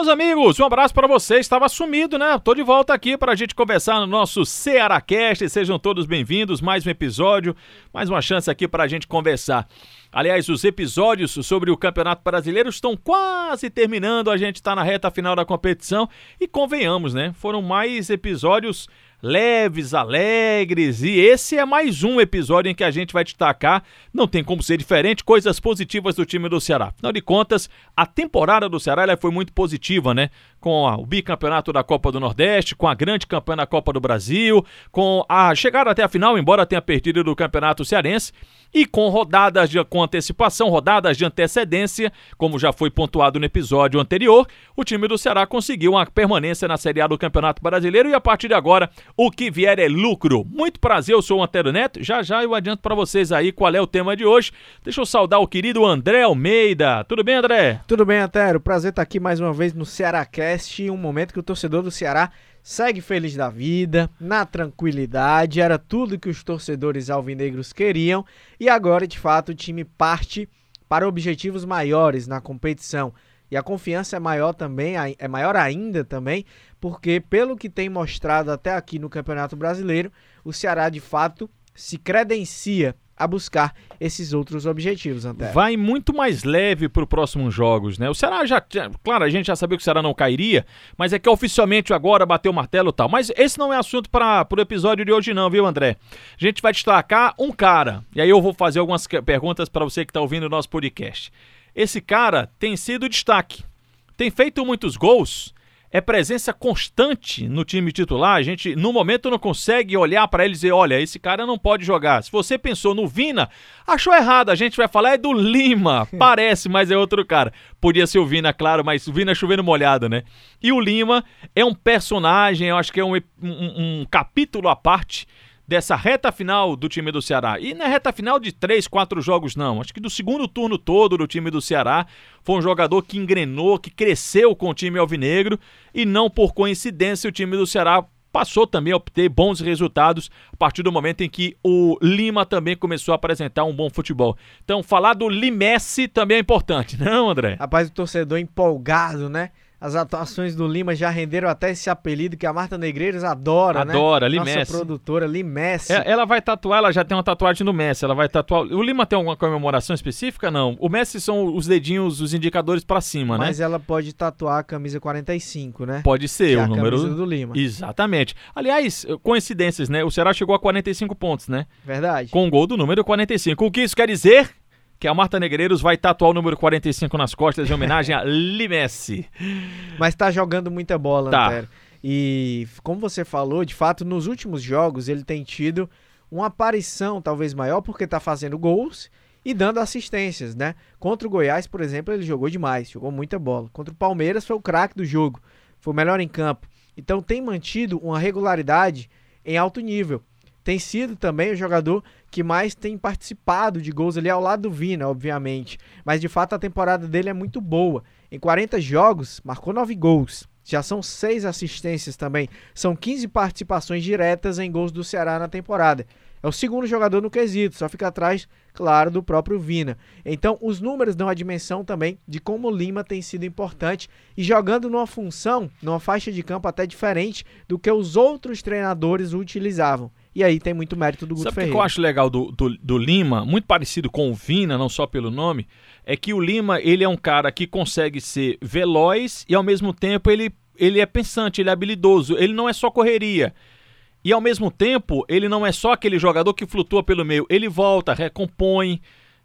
Meus amigos, um abraço para vocês. Estava sumido, né? Tô de volta aqui para a gente conversar no nosso Cearacast. Sejam todos bem-vindos. Mais um episódio, mais uma chance aqui para a gente conversar. Aliás, os episódios sobre o Campeonato Brasileiro estão quase terminando. A gente está na reta final da competição e convenhamos, né? Foram mais episódios leves, alegres, e esse é mais um episódio em que a gente vai destacar, não tem como ser diferente, coisas positivas do time do Ceará. Afinal de contas, a temporada do Ceará ela foi muito positiva, né? Com o bicampeonato da Copa do Nordeste, com a grande campanha da Copa do Brasil, com a chegada até a final, embora tenha perdido do Campeonato Cearense, e com rodadas de, com antecipação, rodadas de antecedência, como já foi pontuado no episódio anterior, o time do Ceará conseguiu uma permanência na Série A do Campeonato Brasileiro e a partir de agora o que vier é lucro. Muito prazer, eu sou o Antero Neto. Já já eu adianto para vocês aí qual é o tema de hoje. Deixa eu saudar o querido André Almeida. Tudo bem, André? Tudo bem, Antero. Prazer estar aqui mais uma vez no Cearacast, um momento que o torcedor do Ceará segue feliz da vida, na tranquilidade, era tudo que os torcedores alvinegros queriam e agora, de fato, o time parte para objetivos maiores na competição. E a confiança é maior também, é maior ainda também, porque pelo que tem mostrado até aqui no Campeonato Brasileiro, o Ceará de fato se credencia a buscar esses outros objetivos, Antero. Vai muito mais leve para os próximos jogos, né? O Ceará já, claro, a gente já sabia que o Ceará não cairia, mas é que oficialmente agora bateu o martelo e tal. Mas esse não é assunto para o episódio de hoje não, viu, André? A gente vai destacar um cara, e aí eu vou fazer algumas perguntas para você que está ouvindo o nosso podcast. Esse cara tem sido destaque, tem feito muitos gols, é presença constante no time titular. A gente, no momento, não consegue olhar para ele e dizer: olha, esse cara não pode jogar. Se você pensou no Vina, achou errado. A gente vai falar é do Lima. Parece, mas é outro cara. Podia ser o Vina, claro, mas o Vina chovendo molhado, né? E o Lima é um personagem, eu acho que é um, um, um capítulo à parte dessa reta final do time do Ceará. E na reta final de três, quatro jogos, não. Acho que do segundo turno todo do time do Ceará, foi um jogador que engrenou, que cresceu com o time alvinegro e não por coincidência o time do Ceará passou também a obter bons resultados a partir do momento em que o Lima também começou a apresentar um bom futebol. Então, falar do Limesse também é importante, não, André? Rapaz, o torcedor empolgado, né? As atuações do Lima já renderam até esse apelido que a Marta Negreiros adora, né? Adora, né? Limesse. Nossa produtora, Limesse. É, ela vai tatuar, ela já tem uma tatuagem do Messi, ela vai tatuar... O Lima tem alguma comemoração específica? Não. O Messi são os dedinhos, os indicadores para cima, Mas né? Mas ela pode tatuar a camisa 45, né? Pode ser, que o é a número... camisa do Lima. Exatamente. Aliás, coincidências, né? O Ceará chegou a 45 pontos, né? Verdade. Com o gol do número 45. O que isso quer dizer? Que a Marta Negreiros vai tatuar o número 45 nas costas em homenagem a Limesse. Mas tá jogando muita bola, tá. Antero. E como você falou, de fato, nos últimos jogos ele tem tido uma aparição talvez maior porque tá fazendo gols e dando assistências, né? Contra o Goiás, por exemplo, ele jogou demais, jogou muita bola. Contra o Palmeiras foi o craque do jogo, foi o melhor em campo. Então tem mantido uma regularidade em alto nível tem sido também o jogador que mais tem participado de gols ali ao lado do Vina, obviamente. Mas de fato a temporada dele é muito boa. Em 40 jogos, marcou 9 gols. Já são 6 assistências também. São 15 participações diretas em gols do Ceará na temporada. É o segundo jogador no quesito, só fica atrás, claro, do próprio Vina. Então, os números dão a dimensão também de como o Lima tem sido importante e jogando numa função, numa faixa de campo até diferente do que os outros treinadores utilizavam. E aí tem muito mérito do Guto Sabe Ferreira. o que eu acho legal do, do, do, Lima, muito parecido com o Vina, não só pelo nome, é que o Lima ele é um cara que consegue ser veloz e ao mesmo tempo ele, ele é pensante, ele é habilidoso, ele não é só correria. E ao mesmo tempo, ele não é só aquele jogador que flutua pelo meio, ele volta, recompõe,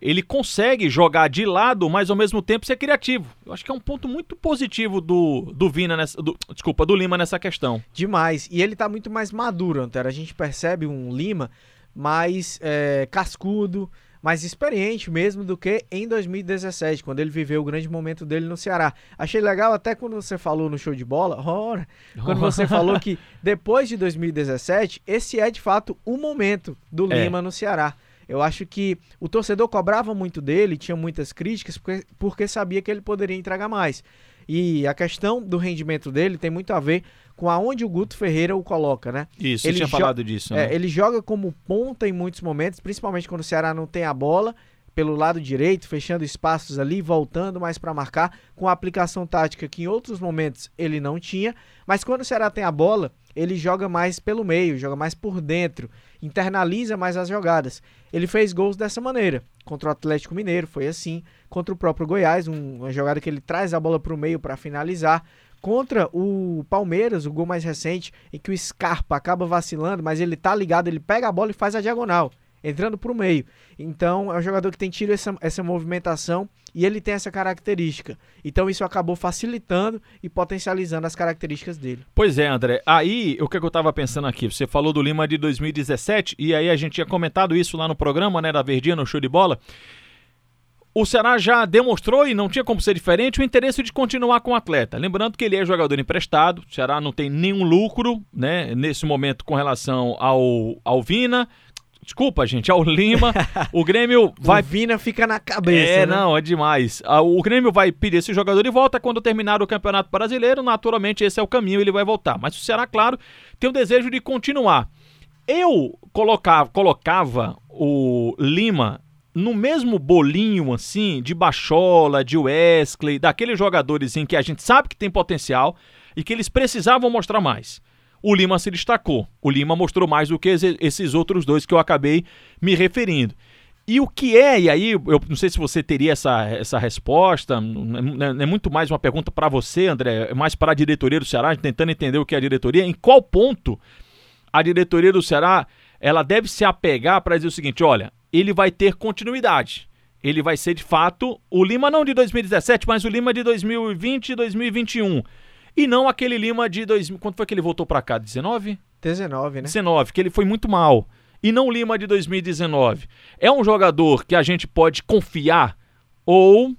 ele consegue jogar de lado, mas ao mesmo tempo ser criativo. Eu acho que é um ponto muito positivo do, do Vina nessa, do, desculpa, do Lima nessa questão. Demais. E ele tá muito mais maduro, Antero. A gente percebe um Lima mais é, cascudo, mais experiente mesmo do que em 2017, quando ele viveu o grande momento dele no Ceará. Achei legal até quando você falou no show de bola, ora, quando você falou que depois de 2017, esse é de fato o momento do É. Lima no Ceará. Eu acho que o torcedor cobrava muito dele, tinha muitas críticas, porque, porque sabia que ele poderia entregar mais. E a questão do rendimento dele tem muito a ver com aonde o Guto Ferreira o coloca, né? Isso, ele tinha falado disso. Né? É, ele joga como ponta em muitos momentos, principalmente quando o Ceará não tem a bola pelo lado direito, fechando espaços ali, voltando mais para marcar, com a aplicação tática que em outros momentos ele não tinha. Mas quando o Ceará tem a bola, ele joga mais pelo meio, joga mais por dentro, internaliza mais as jogadas. Ele fez gols dessa maneira. Contra o Atlético Mineiro foi assim, contra o próprio Goiás, um, uma jogada que ele traz a bola para o meio para finalizar. Contra o Palmeiras, o gol mais recente, em que o Scarpa acaba vacilando, mas ele tá ligado, ele pega a bola e faz a diagonal entrando para o meio. Então é um jogador que tem tido essa, essa movimentação e ele tem essa característica. Então isso acabou facilitando e potencializando as características dele. Pois é, André. Aí o que, é que eu estava pensando aqui? Você falou do Lima de 2017 e aí a gente tinha comentado isso lá no programa, né, da Verdinha, no show de bola. O Ceará já demonstrou, e não tinha como ser diferente, o interesse de continuar com o atleta. Lembrando que ele é jogador emprestado, o Ceará não tem nenhum lucro né, nesse momento com relação ao, ao Vina, Desculpa, gente, ao Lima. O Grêmio vai. O Vina fica na cabeça. É, né? não, é demais. Ah, o Grêmio vai pedir esse jogador de volta quando terminar o Campeonato Brasileiro. Naturalmente, esse é o caminho, ele vai voltar. Mas o Ceará, claro, tem o desejo de continuar. Eu colocava, colocava o Lima no mesmo bolinho, assim, de Bachola, de Wesley, daqueles jogadores em que a gente sabe que tem potencial e que eles precisavam mostrar mais o Lima se destacou. O Lima mostrou mais do que esses outros dois que eu acabei me referindo. E o que é, e aí eu não sei se você teria essa, essa resposta, é, é muito mais uma pergunta para você, André, mais para a diretoria do Ceará, tentando entender o que é a diretoria, em qual ponto a diretoria do Ceará ela deve se apegar para dizer o seguinte: olha, ele vai ter continuidade. Ele vai ser de fato o Lima não de 2017, mas o Lima de 2020 e 2021 e não aquele Lima de 2000. Quanto foi que ele voltou para cá? 19? 19, né? 19, que ele foi muito mal. E não o Lima de 2019. É um jogador que a gente pode confiar ou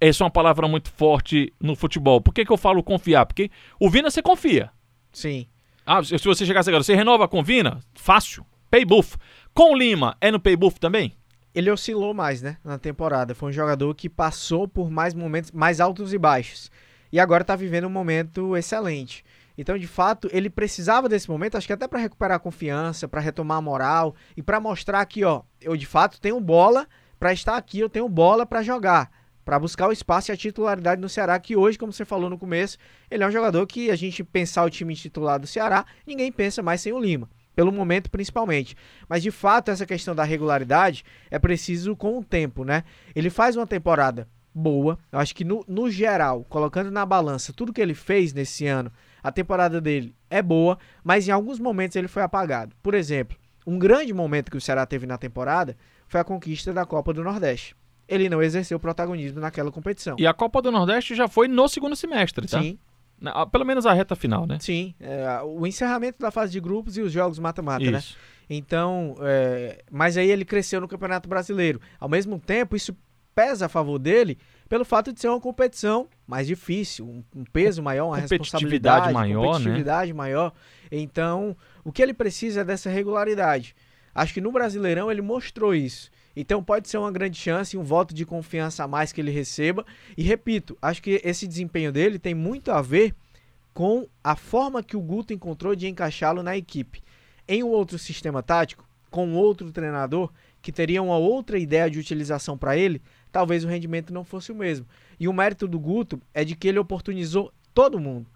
essa é uma palavra muito forte no futebol. Por que, que eu falo confiar? Porque o Vina você confia. Sim. Ah, se você chegasse agora, você renova com o Vina? Fácil. Pay buff. Com o Lima, é no pay buff também? Ele oscilou mais, né, na temporada. Foi um jogador que passou por mais momentos, mais altos e baixos e agora está vivendo um momento excelente. Então, de fato, ele precisava desse momento, acho que até para recuperar a confiança, para retomar a moral e para mostrar que, ó, eu de fato tenho bola para estar aqui, eu tenho bola para jogar, para buscar o espaço e a titularidade no Ceará, que hoje, como você falou no começo, ele é um jogador que a gente pensar o time titular do Ceará, ninguém pensa mais sem o Lima pelo momento principalmente. Mas de fato, essa questão da regularidade é preciso com o tempo, né? Ele faz uma temporada boa. Eu acho que no, no geral, colocando na balança tudo que ele fez nesse ano, a temporada dele é boa, mas em alguns momentos ele foi apagado. Por exemplo, um grande momento que o Ceará teve na temporada foi a conquista da Copa do Nordeste. Ele não exerceu protagonismo naquela competição. E a Copa do Nordeste já foi no segundo semestre, tá? Sim. Na, pelo menos a reta final, né? Sim. É, o encerramento da fase de grupos e os jogos mata-mata, né? Então, é, mas aí ele cresceu no Campeonato Brasileiro. Ao mesmo tempo, isso pesa a favor dele pelo fato de ser uma competição mais difícil, um, um peso maior, uma responsabilidade maior, né? competitividade né? maior. Então, o que ele precisa é dessa regularidade. Acho que no Brasileirão ele mostrou isso. Então pode ser uma grande chance, um voto de confiança a mais que ele receba. E repito, acho que esse desempenho dele tem muito a ver com a forma que o Guto encontrou de encaixá-lo na equipe. Em um outro sistema tático, com outro treinador que teria uma outra ideia de utilização para ele, talvez o rendimento não fosse o mesmo. E o mérito do Guto é de que ele oportunizou todo mundo.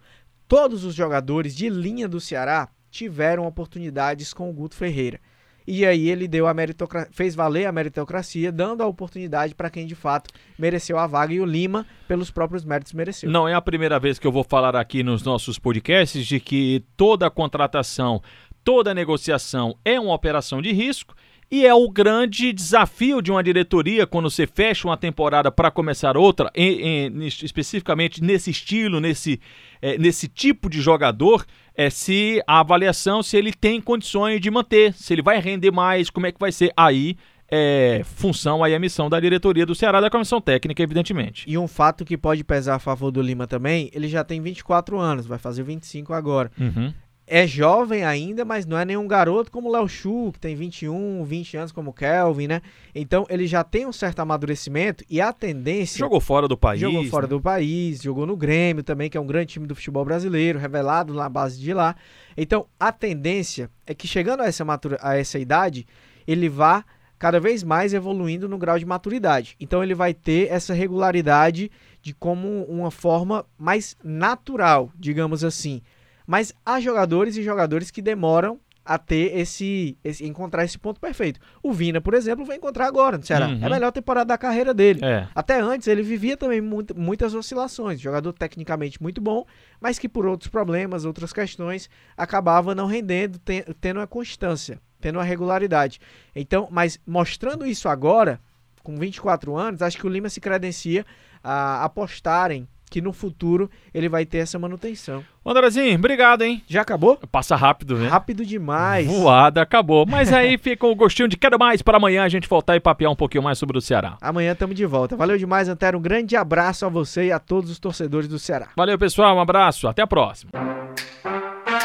Todos os jogadores de linha do Ceará tiveram oportunidades com o Guto Ferreira. E aí ele deu a meritocracia, fez valer a meritocracia, dando a oportunidade para quem de fato mereceu a vaga e o Lima, pelos próprios méritos, mereceu. Não é a primeira vez que eu vou falar aqui nos nossos podcasts de que toda contratação, toda negociação é uma operação de risco e é o grande desafio de uma diretoria quando você fecha uma temporada para começar outra, em, em, especificamente nesse estilo, nesse, é, nesse tipo de jogador, é se a avaliação se ele tem condições de manter, se ele vai render mais, como é que vai ser. Aí é função aí a missão da diretoria do Ceará, da comissão técnica, evidentemente. E um fato que pode pesar a favor do Lima também, ele já tem 24 anos, vai fazer 25 agora. Uhum é jovem ainda, mas não é nenhum garoto como o Léo Chu, que tem 21, 20 anos como o Kelvin, né? Então ele já tem um certo amadurecimento e a tendência. Jogou fora do país. Jogou fora né? do país, jogou no Grêmio também, que é um grande time do futebol brasileiro, revelado na base de lá. Então a tendência é que chegando a essa, matura, a essa idade, ele vá cada vez mais evoluindo no grau de maturidade. Então ele vai ter essa regularidade de como uma forma mais natural, digamos assim. Mas há jogadores e jogadores que demoram a ter esse, esse encontrar esse ponto perfeito. O Vina, por exemplo, vai encontrar agora no Ceará. Uhum. É a melhor temporada da carreira dele. É. Até antes ele vivia também muito, muitas oscilações. Jogador tecnicamente muito bom, mas que por outros problemas, outras questões, acabava não rendendo, ten, tendo uma constância, tendo uma regularidade. Então, mas mostrando isso agora, com 24 anos, acho que o Lima se credencia a apostarem que no futuro ele vai ter essa manutenção. Andrezinho, obrigado, hein? Já acabou? Passa rápido, né? Rápido demais. Voada, acabou. Mas aí fica o gostinho de quero mais para amanhã a gente voltar e papear um pouquinho mais sobre o Ceará. Amanhã estamos de volta. Valeu demais, Antero. Um grande abraço a você e a todos os torcedores do Ceará. Valeu, pessoal. Um abraço. Até a próxima.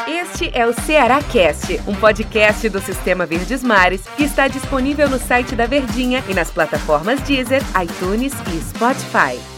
Este é o Ceará Cast, um podcast do Sistema Verdes Mares que está disponível no site da Verdinha e nas plataformas Deezer, iTunes e Spotify.